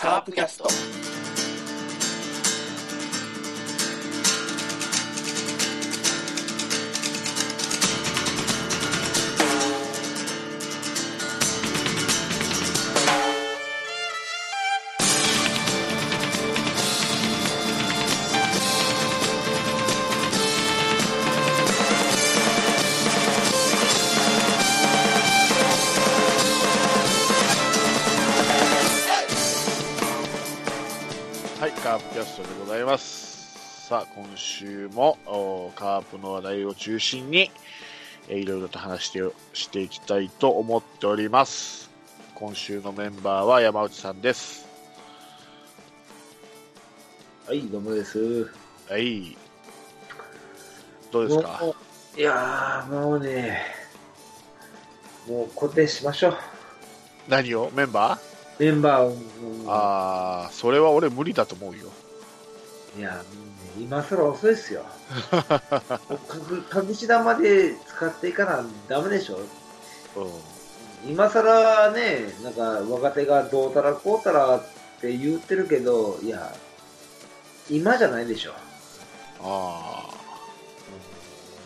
カープキャスト。もおカープの話題を中心に、えーいろいろと話してしていきたいと思っております。今週のメンバーは山内さんです。はい、どうもです。はい。どうですか？いやー、もうね、もう固定しましょう。何を？メンバー？メンバーを。ああ、それは俺無理だと思うよ。いや、今更遅いですよ。か隠し玉で使っていかなダメでしょ。うん。今更ね、なんか若手がどうたらこうたらって言ってるけど、いや、今じゃないでしょ。あ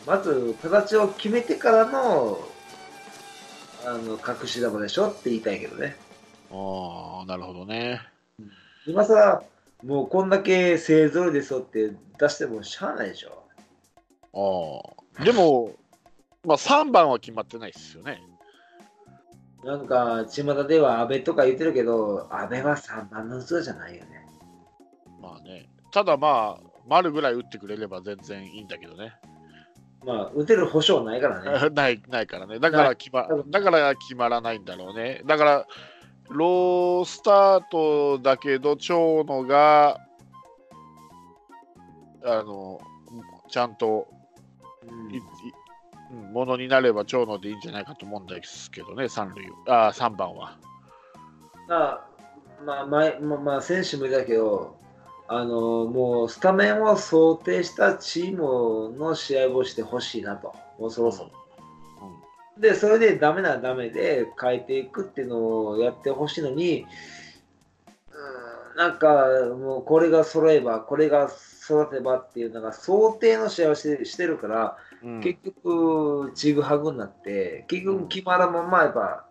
まず形を決めてからの、あの、隠し玉でしょって言いたいけどね。あ、ああ、なるほどね。今さら、もうこんだけ勢ぞろいですよって出してもしゃあないでしょ。ああ。でも、まあ3番は決まってないですよね。なんか、巷では安倍とか言ってるけど、安倍は3番の器じゃないよね。まあね。ただまあ、丸ぐらい打ってくれれば全然いいんだけどね。まあ、打てる保証ないからね。ないないからね。だから決まだから決まらないんだろうね。だから、ロースタートだけど、長野が、あの、ちゃんとうんものになれば長野でいいんじゃないかと思うんですけどね、三塁あ3番は。まあ、まあ、前まあ、まあ、選手も言ったけど、あのもうスタメンを想定したチームの試合をしてほしいなと、もうそろそろ。で、それでダメならダメで変えていくっていうのをやってほしいのに、うん、なんかもうこれが揃えば、これが育てばっていうのが想定の試合をしてしてるから、うん結局、ちぐはぐになって、結局決まらんままやっぱ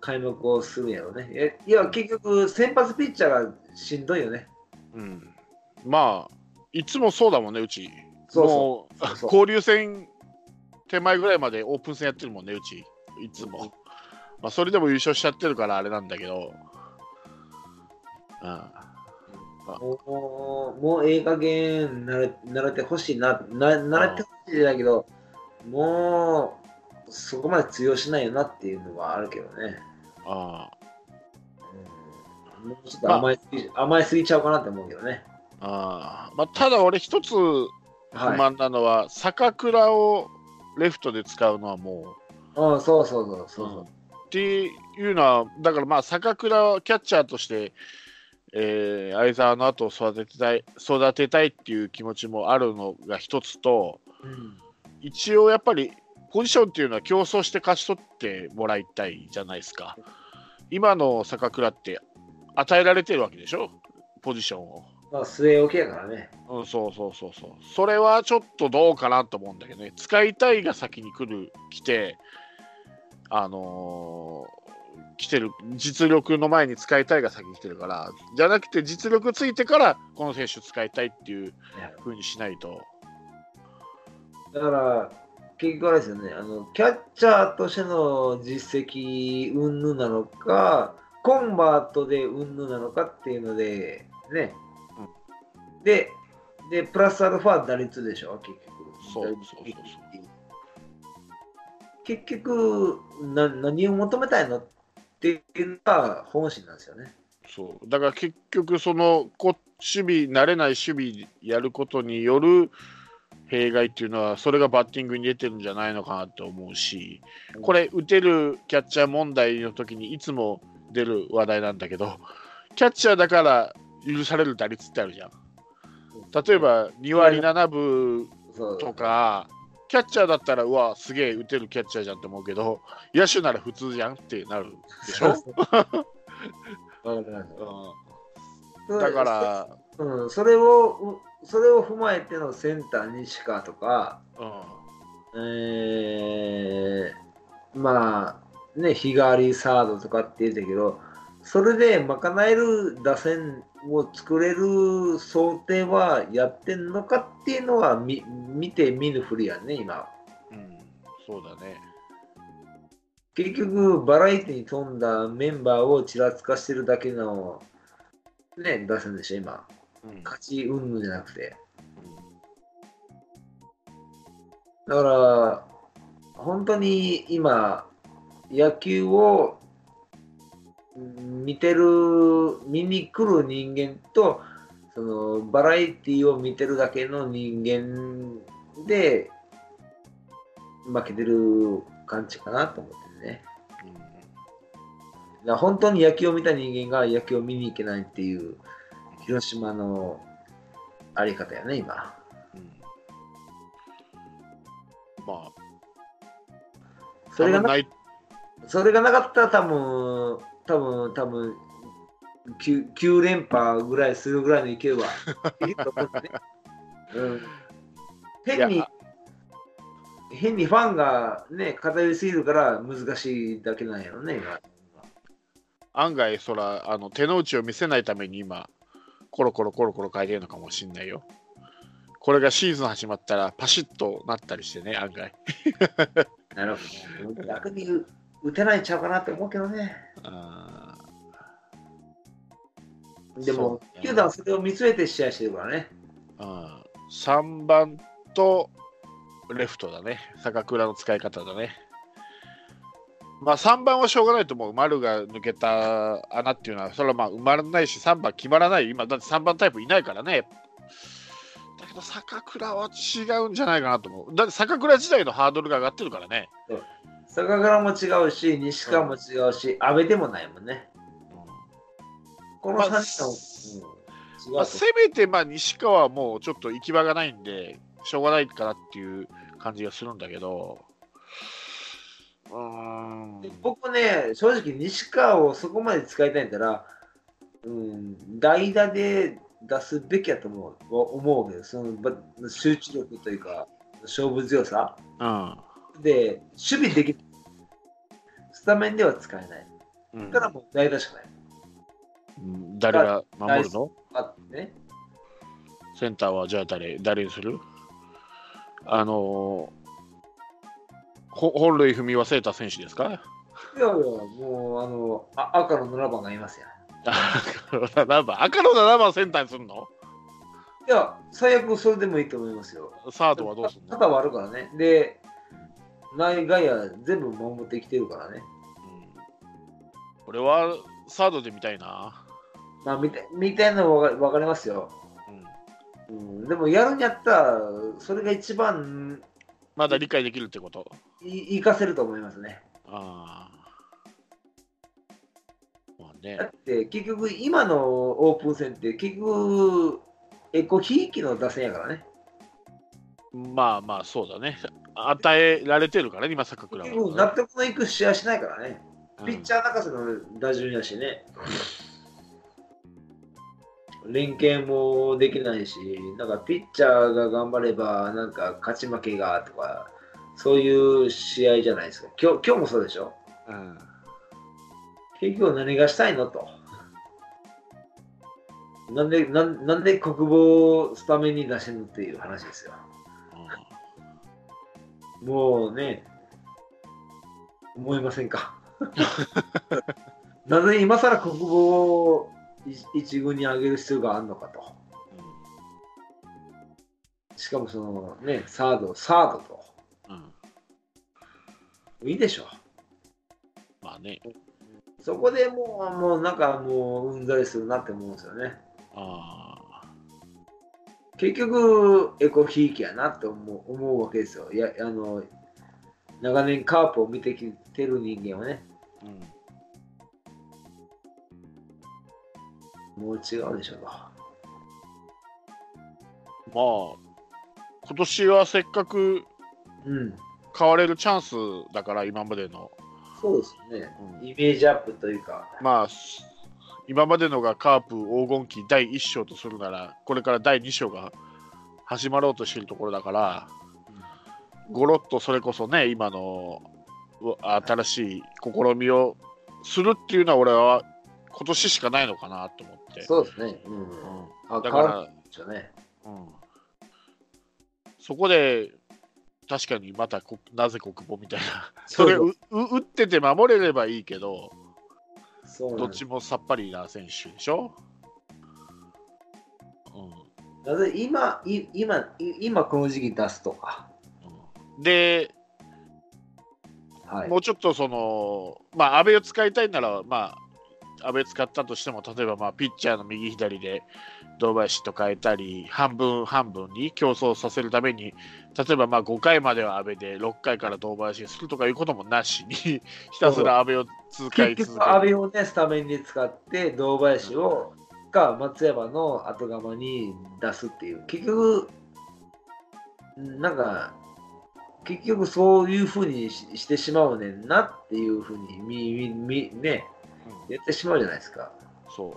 開幕をするんやろね。えいや、結局、先発ピッチャーがしんどいよね。うんまあ、いつもそうだもんね、うち。そうもうそうそう交流戦手前ぐらいまでオープン戦やってるもんね、うち。いつも。まあ、それでも優勝しちゃってるからあれなんだけど。うんもう、もうええ加減慣れ慣れてほしいな、な慣れてほしいじゃないけど、もう、そこまで通用しないよなっていうのはあるけどね。あうんもうちょっと甘いすぎ、甘いすぎちゃうかなって思うけどね。あああまあ、ただ俺一つ不はい。満なのは、坂倉をレフトで使うのはもうん、そうそうそうそうう、そう。っていうのは、だからまあ坂倉をキャッチャーとして、えー相沢の後を育てたい育てたいっていう気持ちもあるのが一つと、うん一応やっぱりポジションっていうのは競争して勝ち取ってもらいたいじゃないですか。今の坂倉って与えられてるわけでしょ、ポジションを。まあ、据え置きやからね。うん、そうそうそうそう。それはちょっとどうかなと思うんだけどね。使いたいが先に来る、来て、あのー来てる、実力の前に使いたいが先に来てるから、じゃなくて実力ついてから、この選手使いたいっていう風にしないと。だから、結局あれですよね、あのキャッチャーとしての実績云々なのか、コンバートで云々なのかっていうので、ね。で、で、プラスアルファ打率でしょ、結局。そうそうそう結局な、何を求めたいのっていうのが本心なんですよね。そうだから結局、そのこ守備、慣れない守備やることによる弊害っていうのは、それがバッティングに出てるんじゃないのかなって思うし、これ、打てるキャッチャー問題の時にいつも出る話題なんだけど、キャッチャーだから許される打率ってあるじゃん。例えば2割7分とかキャッチャーだったらうわすげえ打てるキャッチャーじゃんって思うけど野手なら普通じゃんってなるでしょ、だから、うん、それをうそれを踏まえてのセンター西川とか、うん、えー、まあね日替わりサードとかって言ってたけどそれで賄える打線を作れる想定はやってんのかっていうのは見見て見ぬふりやね今。うん、そうだね。結局バラエティに富んだメンバーをちらつかしてるだけのね打線でしょ今。うん。勝ち云々じゃなくて。だから、本当に今、野球をうん見てる、見に来る人間と、そのバラエティを見てるだけの人間で負けてる感じかなと思ってね。うん本当に野球を見た人間が野球を見に行けないっていう広島のあり方やね、今。うんまあ、それがなそれがなかったら多分、多分、多分 9, 9連覇ぐらいするぐらいの勢いは いると思うね。うん、変に変にファンがね、偏りすぎるから難しいだけなんやろね、今。案外、そらあの手の内を見せないために今、コロコロコロコロ変えてるのかもしんないよ。これがシーズン始まったらパシッとなったりしてね、案外。なるほど。逆に打打てないんちゃうかなって思うけどね。あでも球団はそれを見据えて試合してるからね。ーうん3番とレフトだね。坂倉の使い方だね。まあ3番はしょうがないと思う。丸が抜けた穴っていうのは、それはまあ埋まらないし、3番決まらない。今、だって3番タイプいないからね。だけど坂倉は違うんじゃないかなと思う。だって坂倉時代のハードルが上がってるからね。坂倉も違うし、西川も違うし、阿部でもないもんね。このまあ3人の、うんまあ、とせめてまあ西川はもうちょっと行き場がないんで、しょうがないかなっていう感じがするんだけど、うーん、僕ね、正直西川をそこまで使いたいんだったら、うん、代打で出すべきやと思う思うけど、そのば集中力というか、勝負強さ。うん。で、守備できスタメンでは使えない。うんだからもう代打しかない。うん誰が守るの？あね。センターはじゃあ誰誰にする？あのー、ほ本塁文はセーター選手ですか？いやいや、もうあのあ赤の7番がいますよ。赤の7番赤の7番センターにするの？いや、最悪それでもいいと思いますよ。サードはどうするの、肩はあるからね。で、内外野全部守ってきてるからね。うん、これはサードで見たいな。まあ、みたみたいなのわかわかりますよ。うんうん、でも、やるんやったら、それが一番まだ理解できるってことい活かせると思いますね。ああ。まあねだ。って、結局、今のオープン戦って、結局、エコひいきの打線やからね。まあまあ、そうだね。与えられてるからね、今、坂倉結局、納は。得のいく試合しないからね。うんピッチャー泣かせの打順やしね。連携もできないし、なんかピッチャーが頑張れば、なんか勝ち負けがとか、そういう試合じゃないですか。今日今日もそうでしょ。うん結局何がしたいのと。なんで、なんなんで国防をスタメンに出してんのっていう話ですよ。もうね、思いませんか？なぜ今更国防を一一軍に上げる必要があるのかと。しかもそのね、サード、サードと。うんうんいいでしょ。まあね。そこでもう、もうなんかもううんざりするなって思うんですよね。あ結局、エコひいきやなって思う思うわけですよ。いや、あの、長年カープを見てきてる人間はね、ーうんもう違うでしょと。まあ、今年はせっかくうん。変われるチャンスだから、今までの。そうですね。うんイメージアップというか。まあ、す今までのがカープ黄金期第1章とするなら、これから第2章が始まろうとしているところだから、ごろっとそれこそね、今のう新しい試みをするっていうのは、俺は今年しかないのかなと思って。そうですね。うん。うんあだから、ね。うん、そこで確かにまたこなぜ国母みたいな、それうう打ってて守れればいいけど、どっちもさっぱりな選手でしょ？うん今、い今、い今この時期出すとか。うんで、はい。もうちょっとその、まあ、安倍を使いたいなら、まあ、安倍使ったとしても、例えば、まあ、ピッチャーの右左で堂林と変えたり、半分半分に競争させるために、例えばまあ5回までは安倍で、6回から堂林にするとかいうこともなしに、ひたすら安倍を使い結。局、阿部をね、スタメンで使って、堂林を、か松山の後釜に出すっていう。結局、なんか、結局そういうふうにしてしまうねんなっていうふうにみみみ、ね、言ってしまうじゃないですか。そ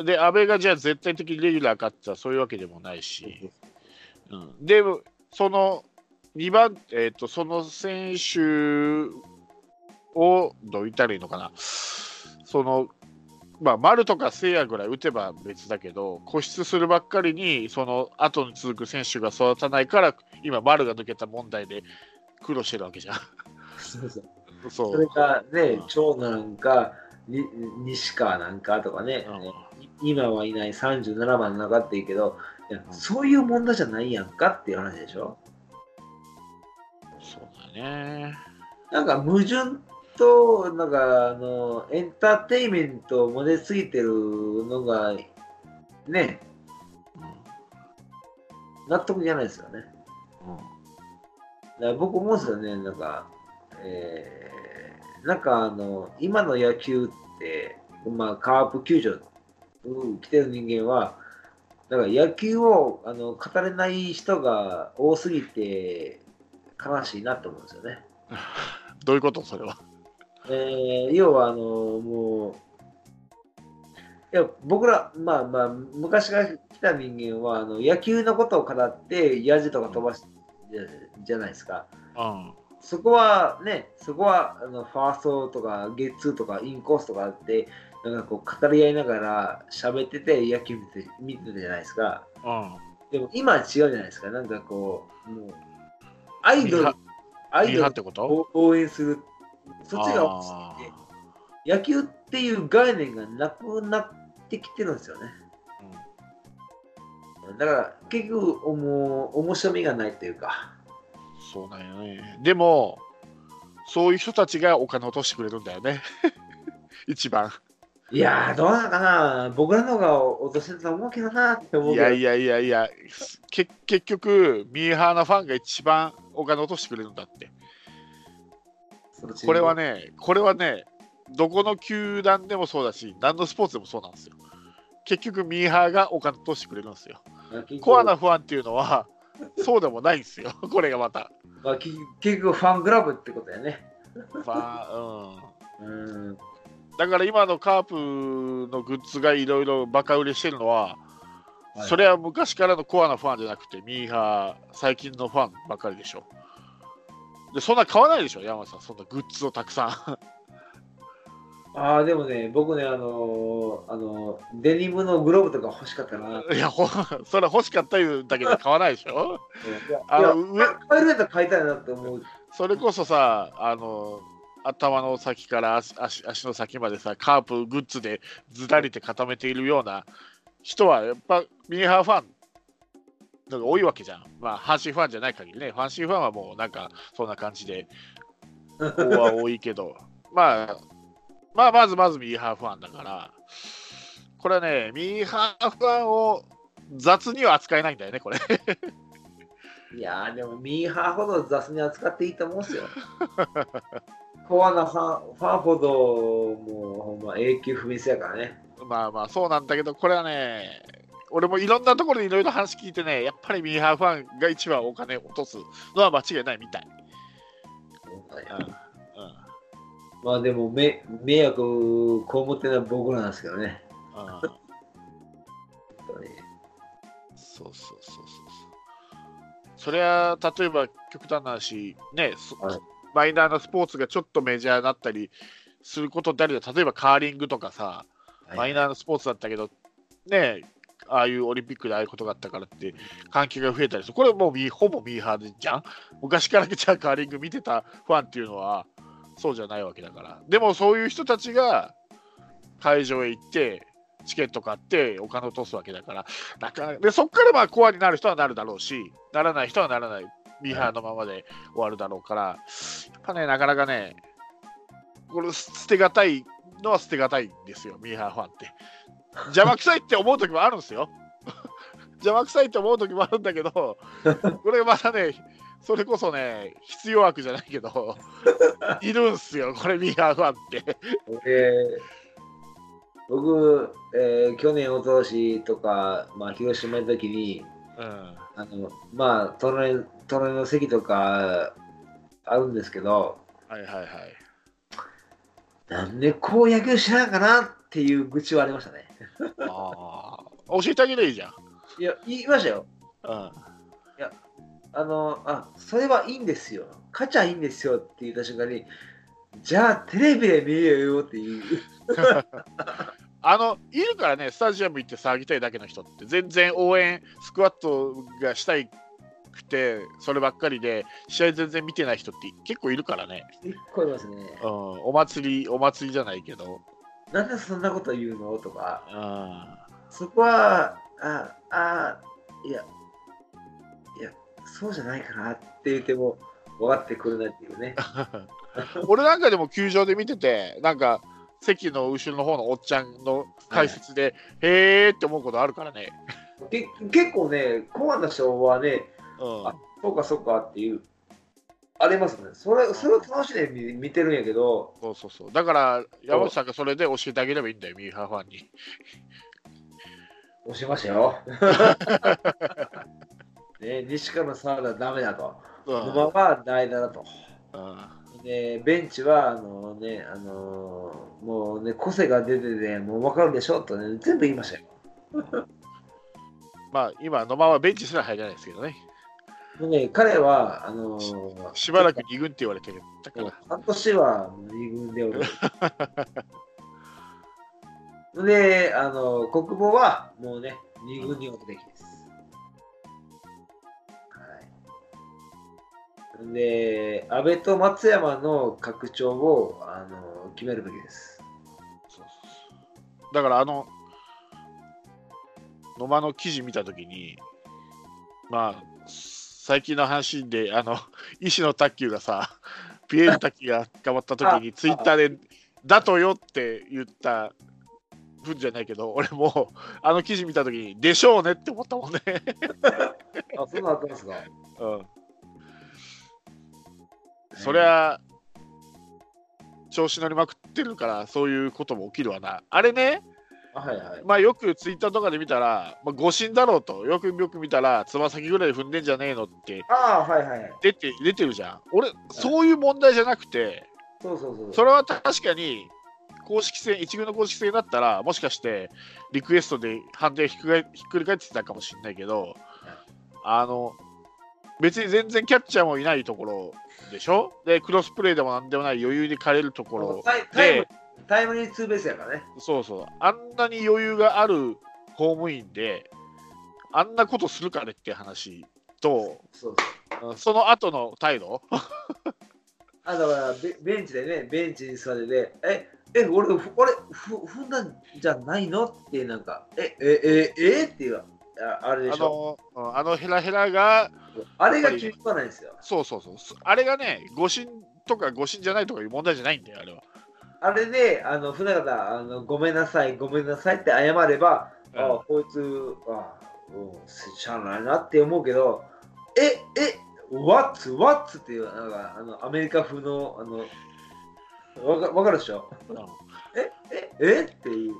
う。で、安倍がじゃあ絶対的にレギュラーかってたらそういうわけでもないし、うん、で、その2番、えっ、と、その選手をどう言ったらいいのかな、その、まあ、丸とか聖夜ぐらい打てば別だけど、固執するばっかりに、その後に続く選手が育たないから、今、丸が抜けた問題で苦労してるわけじゃん。そうそうそそれがねうん、長男か、に西川なんかとかね、うん今はいない37番の中っていいけど、いやうんそういう問題じゃないやんかっていう話でしょ？そうだね。なんか矛盾と、なんかあの、エンターテインメントも出すぎてるのが、ね、納得じゃないですよね。うんだから僕思うんですよね、なんか、えー、なんかあの、今の野球って、まあ、カープ球場うん来てる人間は、だから野球をあの語れない人が多すぎて悲しいなと思うんですよね。どういうこと？それは。えー要はあのもういや僕らまあまあ昔から来た人間はあの野球のことを語ってヤジとか飛ばしじゃじゃないですかうん。そこはねそこはあのファーストとかゲッツーとかインコースとかあってなんかこう語り合いながら喋ってて野球見て見てたじゃないですかうん。でも今は違うじゃないですかなんかこうもうアイドルアイドルを応援するそっちが多すぎて野球っていう概念がなくなってきてるんですよね。だから結局もう面白みがないというか。そうなんよね。でも、そういう人たちがお金を落としてくれるんだよね。一番。いやーどうなのかな僕らの方が落としてたと思うけどなって思うけど。いやいやいやいや、け結局、ミーハーなファンが一番お金を落としてくれるんだって。これはね、これはね、どこの球団でもそうだし、何のスポーツでもそうなんですよ。結局、ミーハーがお金を落としてくれるんですよ。コアなファンっていうのは、そうでもないんですよ。これがまた。まあ、結結局ファンクラブってことやね。うんうん。だから今のカープのグッズがいろいろバカ売れしてるのは、はいそれは昔からのコアなファンじゃなくて、ミーハー、最近のファンばかりでしょ。で、そんな買わないでしょ、山田さん、そんなグッズをたくさん。ああ、でもね、僕ね、あのーあのーデニムのグローブとか欲しかったな。いや、ほ それ欲しかったいうだけで買わないでしょ？あの上買えるやったら買いたいなって思う。それこそさ、あの、頭の先から足足足の先までさ、カープグッズでずらりて固めているような人は、やっぱミーハーファンのが多いわけじゃん。まあ、阪神ファンじゃない限りね、阪神ファンはもうなんかそんな感じで、ここは多いけど、まあ、まあ、まずまずミーハーファンだから、これはね、ミーハーファンを雑には扱えないんだよね、これ。いやーでもミーハーほど雑に扱っていいと思うんですよ。コアなファンファンほどもうほんま永久不滅やからね。まあまあそうなんだけど、これはね、俺もいろんなところでいろいろ話聞いてね、やっぱりミーハーファンが一番お金を落とすのは間違いないみたい。うんまあでもめ迷惑こう思ってるのは僕らなんですけどね。うん本当にそうそうそうそうそう。それは例えば極端な話、ね、そはいマイナーなスポーツがちょっとメジャーになったりすることってあるよ。例えばカーリングとかさ、マイナーなスポーツだったけど、ね、ああいうオリンピックでああいうことがあったからって、関係が増えたりする。これもうほぼミーハーでじゃん昔からじゃあカーリング見てたファンっていうのは、そうじゃないわけだから。でもそういう人たちが会場へ行って、チケット買ってお金を落とすわけだから、なかなかでそこからまあコアになる人はなるだろうし、ならない人はならない、ミーハーのままで終わるだろうから、やっぱね、なかなかね、これ捨てがたいのは捨てがたいんですよ、ミーハーファンって。邪魔くさいって思う時もあるんですよ。邪魔くさいって思う時もあるんだけど、これまたね、それこそね、必要悪じゃないけど、いるんすよ、これミーハーファンって。えー僕、えー去年、おととしとか、まあ、広島の時に、うん。あのまあ隣、隣の席とかあるんですけど、はいはいはい。なんでこう野球しないかなっていう愚痴はありましたね。ああ。教えてあげればいいじゃん。いや、言いましたよ。うん。あの、あ、それはいいんですよ。勝ちゃいいんですよって言った瞬間に、じゃあテレビで見ようよっていう。あの、いるからね、スタジアム行って騒ぎたいだけの人って、全然応援、スクワットがしたいくて、そればっかりで、試合全然見てない人って結構いるからね。結構いますねう。ん。お祭り、お祭りじゃないけど。なんでそんなこと言うの？とか、うん。そこは、あ、あ、いや、そうじゃないかなって言っても分かってくるなっていうね。俺なんかでも球場で見てて、なんか、席の後ろの方のおっちゃんの解説で、へーって思うことあるからね。け結構ね、コアな人はね、うん。あそうかそうかっていう、ありますね。それそれを楽しんで見見てるんやけど、そうそうそう。だから、山内さんがそれで教えてあげればいいんだよ、ミーハーファンに。押しましたよ。ね、西川のサードはダメだと。うん馬は代打だと。うんで、ベンチは、あのね、あのもうね、個性が出てて、もう分かるでしょとね、全部言いましたよ。まあ、今、野間はベンチすら入らないですけどね。もうね、彼は、あのしばらく2軍って言われてたから。半年は2軍でおる。で、あの国母はもうね、2軍におくべきでで、安倍と松山の拡張をあの決めるべきです。だから、あの、野間の記事見たときに、まあ、最近の話で、あの、石野卓球がさ、ピエール卓球が捕まったときに、あツイッターで、だとよって言った分じゃないけど、俺もあの記事見たときに、でしょうねって思ったもんね。あ、そんなあったんですか？うん。そりゃ、調子乗りまくってるから、そういうことも起きるわな。あれね、あはいはい。まあよくツイッターとかで見たら、まあ、誤審だろうと、よくよく見たら、つま先ぐらい踏んでんじゃねえのってああ、はいはい。出て出てるじゃん。俺、そういう問題じゃなくて、そうそうそう。それは確かに、公式戦、一軍の公式戦だったら、もしかして、リクエストで判定ひっくり返ってたかもしれないけど、あの、別に全然キャッチャーもいないところでしょ？で、クロスプレーでもなんでもない余裕で枯れるところタイタイムで、タイムリーツーベースやからね。そうそう、あんなに余裕がある公務員で、あんなことするかねって話と、そうそう。うんその後の態度、あだからベベンチでね、ベンチに座ってて、え、え、俺、ふ俺、ふ踏んだんじゃないの？ってなんか、え、え、え、え？っていう、ああれであしょ。のうんあのヘラヘラが、あれが気に食わないんですよ。そうそうそう、あれがね、誤審とか誤審じゃないとかいう問題じゃないんだよ、あれは。あれで、あの、船方、あの、ごめんなさい、ごめんなさいって謝れば、うんあこいつ、あうん、しゃあないなって思うけど、え、え、what, what っていう、なんか、あの、アメリカ風の、あの、わかわかるでしょ？うんえ、え、え？っていう。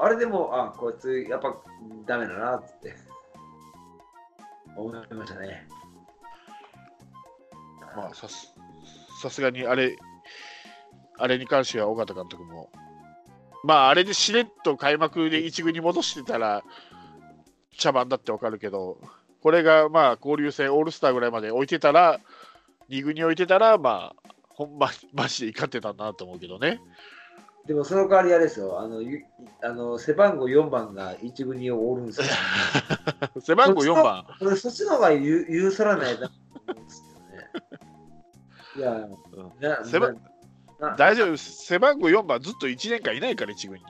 あれでも、あ、こいつやっぱダメだなって思いましたね。まあ、さすさすがにあれ、あれに関しては尾形監督も、まあ、あれでしれっと開幕で1軍に戻してたら、茶番だってわかるけど、これがまあ交流戦、オールスターぐらいまで置いてたら、2軍に置いてたら、まあ、ほんま、マジで怒ってたんだなと思うけどね。でもその代わりあれですよ、あのゆあの背番号4番が1軍におるんですよ。背番号4番。俺そっちの方がゆ許さらないなね。いや、な背番な大丈夫、背番号4番、ずっと1年間いないから、1軍に。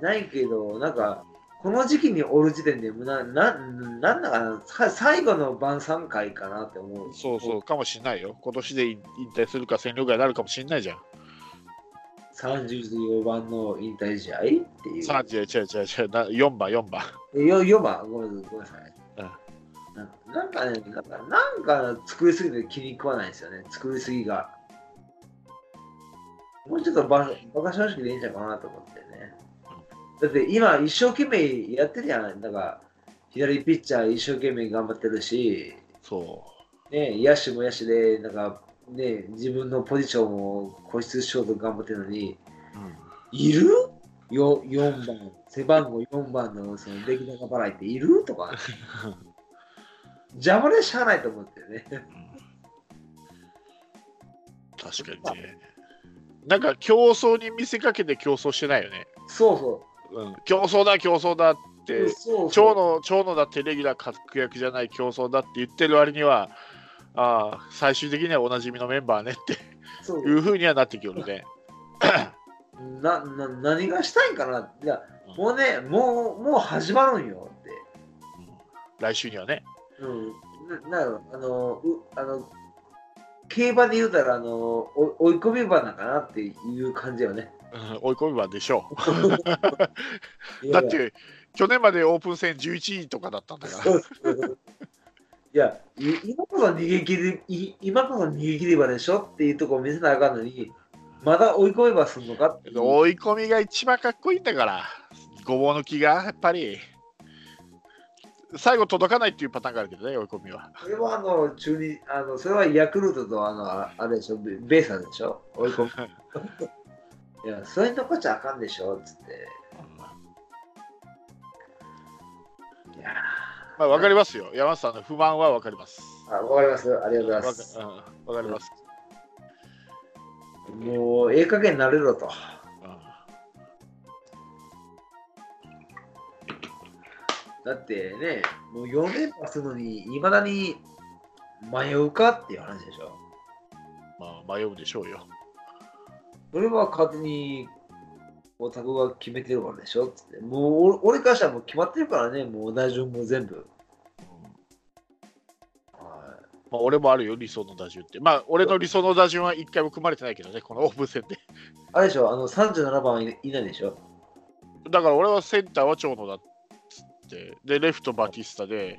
ないけど、なんか、この時期におる時点で、なななんだかな、さ最後の晩餐会かなって思う。そうそう、かもしんないよ。今年で引退するか、戦力外になるかもしんないじゃん。34番の引退試合っていう。さあ、違う違う違う違う、な4番、4番。よ4番、ごめんごめんなさい。うんななんかね、なんかなんか作りすぎて気に食わないんですよね、作りすぎが。もうちょっとババカ正直でいいんじゃないかなと思ってね。だって今、一生懸命やってるじゃない。だから、左ピッチャー一生懸命頑張ってるし、そね、野手も野手で、なんか、ね、自分のポジションを固執しようと頑張ってるのに、う。うんいる？よ ?4 番、背番号4番のその出来高払いっている？とか、邪魔でしゃあないと思ってね。確かにね。なんか競争に見せかけて競争してないよね。そうそうん、競争だ、競争だっう。て、そう長野長野だってレギュラー確約じゃない競争だって言ってる割には、ああ、最終的にはおなじみのメンバーねっていうふうにはなってきよるね。なな何がしたいんかな？いや、もうね、もうもう始まるんよって。来週にはね。うん、ななあのうあの競馬で言うたらあのお追い込み馬なんかなっていう感じよね。うん追い込み場でしょう。だって、去年までオープン戦11位とかだったんだから。いや、い今こそ逃げ切り、い今こそ逃げ切り馬でしょっていうところを見せなあかんのに、まだ追い込めばすんのかって追い込みが一番かっこいいんだから、ごぼうの木がやっぱり、最後届かないっていうパターンがあるけどね、追い込みは。それはあの中にあのそれはヤクルトとあのああれでしょベベーサーでしょ追い込む。いやそういうとこじゃあかんでしょっつって。いやまあ、わかりますよ。山下さんの不満はわかります。ーあわかりますありがとうございわかますうんわかります。もうええ加減なれろとうんだってねもう4連覇するのにいまだに迷うかっていう話でしょまあ、迷うでしょうよ。それは勝手にオタクが決めてるからでしょ？ってもう俺俺からしたらもう決まってるからね。もう打順も全部。まあ、俺もあるよ、理想の打順って。まあ、俺の理想の打順は一回も組まれてないけどね、このオープン戦で。いあれでしょ？あの37番はいいないでしょ？だから俺はセンターは長野だっつって、で、レフトバティスタで、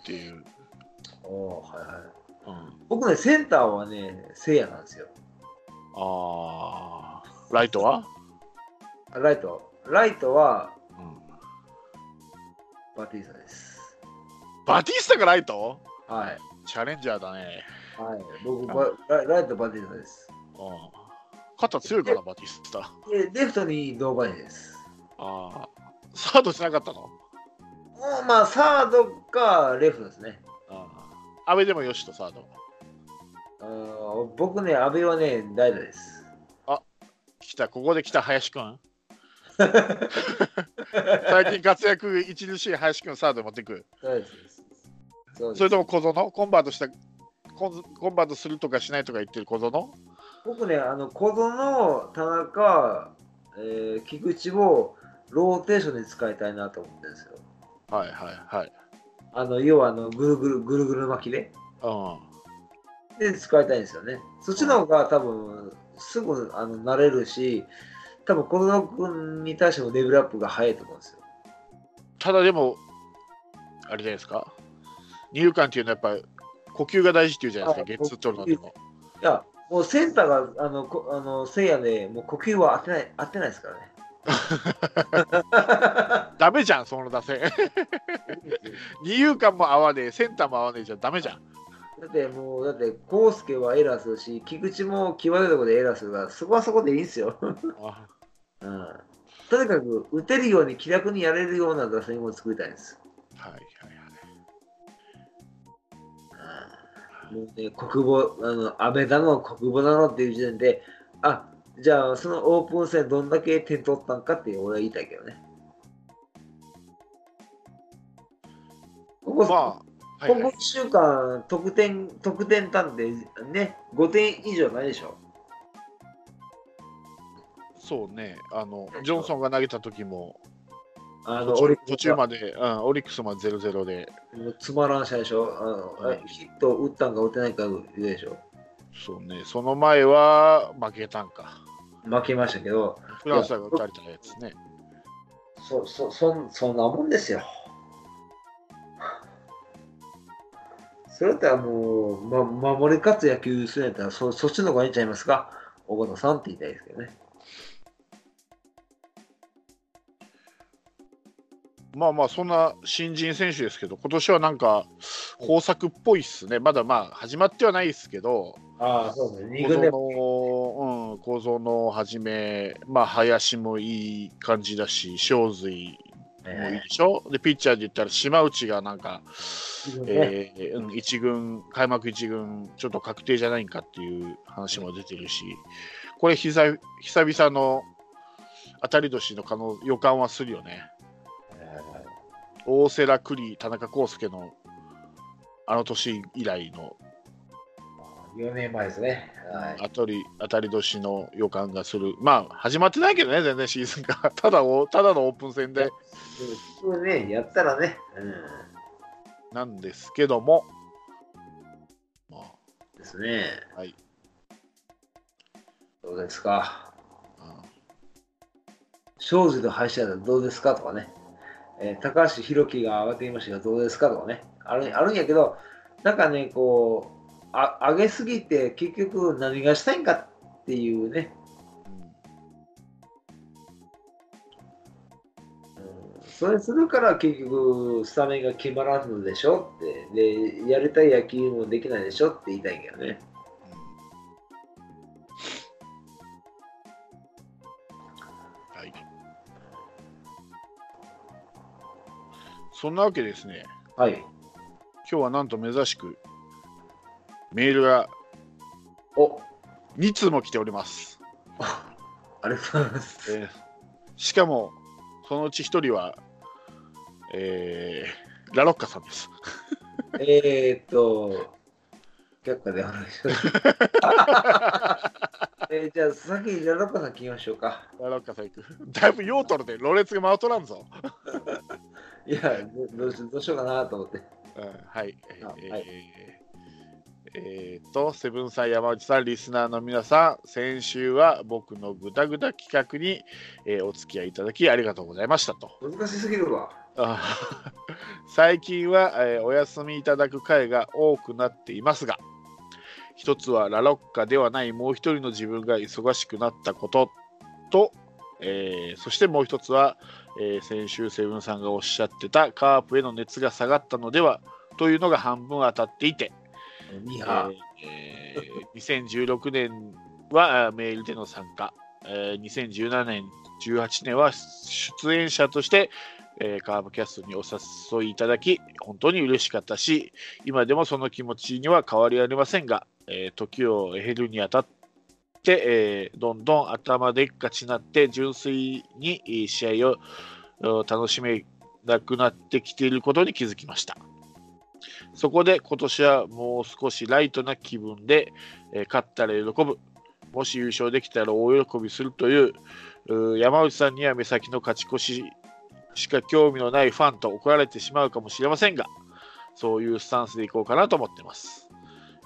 っていう。おーはいはい。うん、僕ねセンターはねせいやなんですよ。あー、ライトは、あライト。ライトはうん、バティスタです。バティスタがライト？はい。チャレンジャーだね。はい。僕バラライトバティスタです。うん。肩強いかな、バティスタ。でレフトに堂林です。あー。サードしなかったの？もうまあサードかレフトですね。あー安倍でもよしとサード。あー僕ね阿部はね代打です来た、ここで来た林くん？最近活躍著しい林くんサードに持ってく？代打ですそれとも小園？コンバートしたコンコンバートするとかしないとか言ってる小園？僕ね、あの小園、田中、えー菊池をローテーションで使いたいなと思ってるんですよ。はいはいはい。あの要はあのぐるぐるぐるぐる巻きでうん。で使いたいんですよね。そっちの方が多分すぐあの慣れるし、多分小園君に対してもレベルアップが早いと思うんですよ。ただでも、あれじゃないですか？二遊間っていうのはやっぱ呼吸が大事っていうじゃないですか、あゲッツー取るのでも。いや、もうセンターがあのこあのせいやでもう呼吸は当てない当てないですからね。ダメじゃん、その打線。二遊間も合わねえ、センターも合わねえじゃダメじゃん。だってもう、だって、康介はエラーするし、菊池も際どいところでエラーするから、そこはそこでいいんですよ。あうん、とにかく、打てるように気楽にやれるような打線を作りたいんです。はいはいはい。もうね、国母、あの、安倍だの、国母だのっていう時点で、あじゃあ、そのオープン戦どんだけ点取ったんかって俺は言いたいけどね。ここ、まあ、はいここはい1週間、得点、得点単でね、5点以上ないでしょ？そうね、あの、ジョンソンが投げた時も、あの、途中オリックス途中まで、うん、オリックスまで0-0で、つまらん試合でしょ？あの、うんヒット打ったんか打ってないかでしょ？そうね、その前は負けたんか。負けましたけど、フランスが打たれたやつね。そ、そ、そんそんなもんですよ。それだったらもう、ま、守り勝つ野球するんやったらそ、そっちの方がいいんちゃいますか？小野さんって言いたいですけどね。まあまあ、そんな新人選手ですけど、今年はなんか、豊作っぽいっすね。まだまあ、始まってはないですけど、ああ、そうね。二小軍で園、うん、小園をはじめ、まあ、林もいい感じだし、正髄もいいでしょ？で、ピッチャーで言ったら、島内がなんか、ねえーうん、一軍、開幕一軍、ちょっと確定じゃないんかっていう話も出てるし、これ久、久々の当たり年の可能予感はするよね。大瀬良栗、田中康介のあの年以来の4年前ですね。はい。当たり当たり年の予感がする。まあ、始まってないけどね、全然シーズンが。ただお、ただのオープン戦で普通ね、やったらね、なんですけども、まあ、うん、ですね。はい。どうですか？うん庄司と林家どうですかとかね、えー高橋宏樹が上がってきましたがどうですかとかね、あるあるんやけど、なんかね、こう、あ上げすぎて結局何がしたいんかっていうね、うんそれするから結局スタメンが決まらんのでしょって、で、やりたい野球もできないでしょって言いたいけどね。はい。そんなわけですね、はい。今日はなんと珍しくメールがお2通も来ております。ありがとうございます。えーしかも、そのうち1人は、えーラロッカさんです。えーっと、却下でお願いします。えーじゃあ、先にラロッカさん聞きましょうか。ラロッカさん行く。だいぶヨートルでロレツが回っとらんぞ。いや、どどうしどうしようかなと思って。うんはい。えーあはいえーっと、セブンさん、山内さん、リスナーの皆さん、先週は僕のグダグダ企画に、えーお付き合いいただきありがとうございましたと。難しすぎるわ。あ最近は、えーお休みいただく回が多くなっていますが、一つはラロッカではないもう一人の自分が忙しくなったことと、えーそしてもう一つは、えー先週セブンさんがおっしゃってたカープへの熱が下がったのではというのが半分当たっていて、えニハーえー2016年はメールでの参加、えー2017年、18年は出演者として、えーカーブキャストにお誘いいただき、本当に嬉しかったし、今でもその気持ちには変わりありませんが、えー時を経るにあたって、えーどんどん頭でっかちになって、純粋に試合を楽しめなくなってきていることに気づきました。そこで今年はもう少しライトな気分で、えー勝ったら喜ぶ、もし優勝できたら大喜びするという、う山内さんには目先の勝ち越ししか興味のないファンと怒られてしまうかもしれませんが、そういうスタンスでいこうかなと思ってます。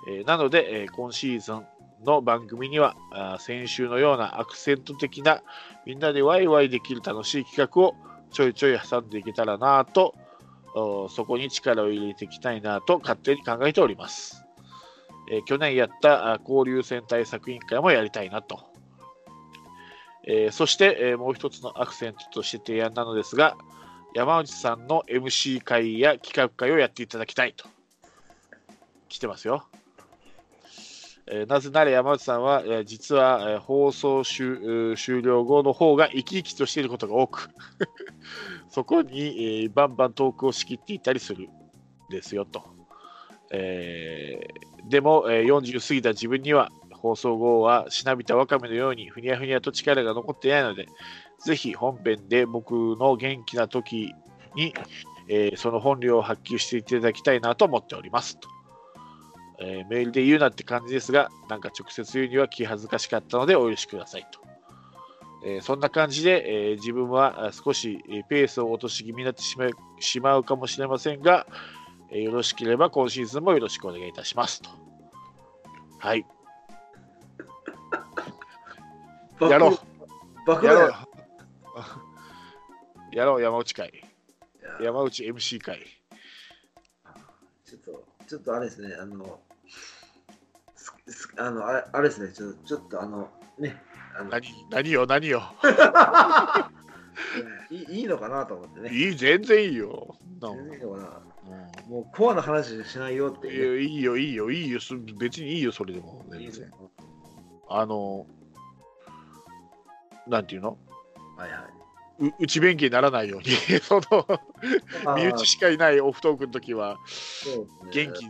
えーなので、えー今シーズンの番組には、あ先週のようなアクセント的なみんなでワイワイできる楽しい企画をちょいちょい挟んでいけたらなと、そこに力を入れていきたいなと勝手に考えております。えー去年やった交流戦対策委員会もやりたいなと。えーそして、えーもう一つのアクセントとして提案なのですが、山内さんの MC 会や企画会をやっていただきたいと。来てますよ。えなぜなら山内さんは、え実は、え放送終了後の方が生き生きとしていることが多く、そこに、えーバンバントークを仕切っていたりするんですよと。えーでも、えー40過ぎた自分には放送後はしなびたわかめのようにふにゃふにゃと力が残っていないので、ぜひ本編で僕の元気な時に、えーその本領を発揮していただきたいなと思っておりますと。えーメールで言うなって感じですが、なんか直接言うには気恥ずかしかったのでお許しくださいと。えーそんな感じで、えー自分はあ少しえーペースを落とし気味になってしまうしまうかもしれませんが、えーよろしければ今シーズンもよろしくお願いいたしますと。はい、やろう。爆やろう弾。やろう、山内会。山内 MC 会。ちょっと、ちょっとあれですね、あの、すすあの、あれあれですね、ちょちょっとあの、ね、何何よ、何よ。いいいいのかなと思ってね。いい、全然いいよ。全然いいのかな。うんもうコアな話しないよっていいう、やいいよ、いいよ、いいよ、す別にいいよ、それでも。全然ねあの、なんていうの？はいはい。う内弁慶にならないように、その、身内しかいないオフトークの時は、元気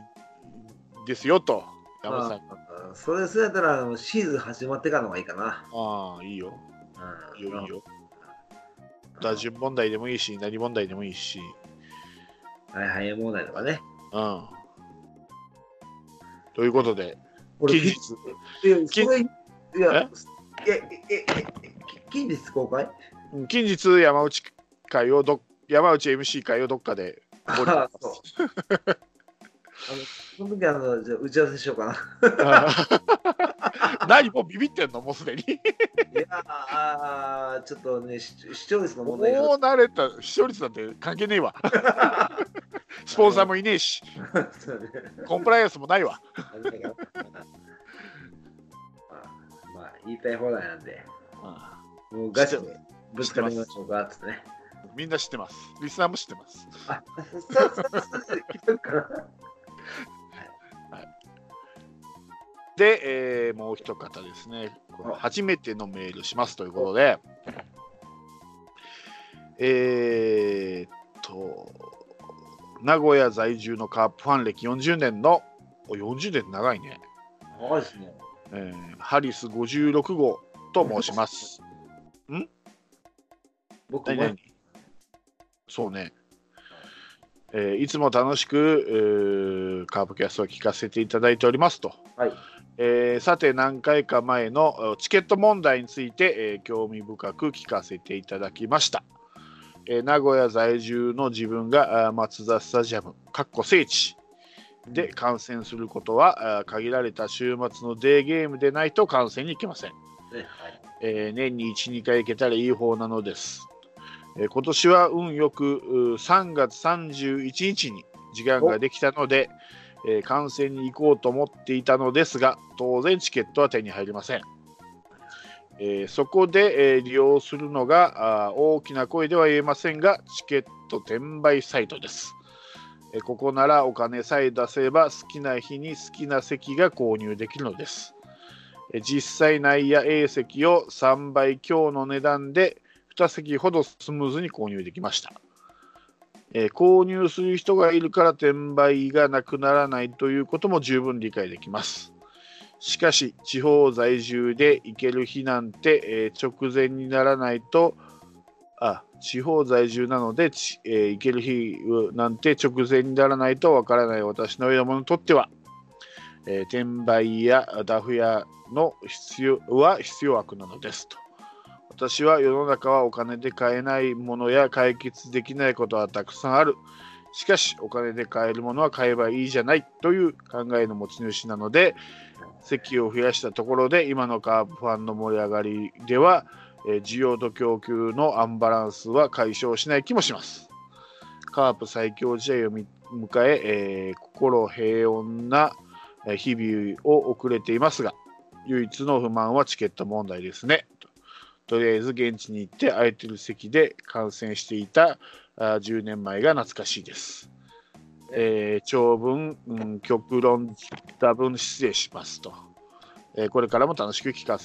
ですよと、山田さん。それそうやったらあのシーズン始まってからの方がいいかな。ああ、いいよ、うんいいよ、いいよ。打順問題でもいいし、何問題でもいいし、はいはい、問題とかね。うん。ということで、俺近日、いや、それ、いや、え？え、近日公開？うん近日山内会をど、山内 MC 会をどっかでそう。あの、その時あの、じゃあ打ち合わせしようかな。何もうビビってんのもうすでに。いやあーちょっとね、視視聴率の問題が。もう慣れた視聴率なんて関係ねえわ。スポンサーもいねえし、コンプライアンスもないわ。まあ、言いたい放題なんで、もうガチでぶつかりましょうかってね。みんな知ってます。リスナーも知ってます。あ、ささささ聞い。で、えーもう一方ですね、初めてのメールしますということで、えーっと、名古屋在住のカープファン歴40年の、お40年長いね、長いですね。えーハリス56号と申します。僕何？そうね。えーいつも楽しく、えーカープキャストを聞かせていただいておりますと。はい。えーさて、何回か前のえーチケット問題について、えー興味深く聞かせていただきました。えー名古屋在住の自分があー松田スタジアム、かっこ聖地で観戦することは、限られた週末のデーゲームでないと観戦に行けません。ね、はい。えー年に1、2回行けたらいい方なのです。えー今年は運よく3月31日に時間ができたので、えー観戦に行こうと思っていたのですが、当然チケットは手に入りません。えーそこで、えー利用するのがあ大きな声では言えませんが、チケット転売サイトです。えここならお金さえ出せば好きな日に好きな席が購入できるのです。え実際内野 A 席を3倍強の値段で2席ほどスムーズに購入できました。えー購入する人がいるから転売がなくならないということも十分理解できます。しかし、地方在住で行ける日なんて、えー直前にならないと、あ、地方在住なので、えー行ける日なんて直前にならないとわからない私のようなものにとっては、え転売やダフ屋の必要は必要悪なのですと。私は世の中はお金で買えないものや解決できないことはたくさんある。しかし、お金で買えるものは買えばいいじゃないという考えの持ち主なので、席を増やしたところで、今のカープファンの盛り上がりでは、え需要と供給のアンバランスは解消しない気もします。カープ最強試合を迎ええー心平穏な日々を送れていますが、唯一の不満はチケット問題ですね。とりあえず現地に行って空いてる席で観戦していたあ10年前が懐かしいです。えー長文、うん、極論多分失礼しますと、えーこれからも楽しく聞かせ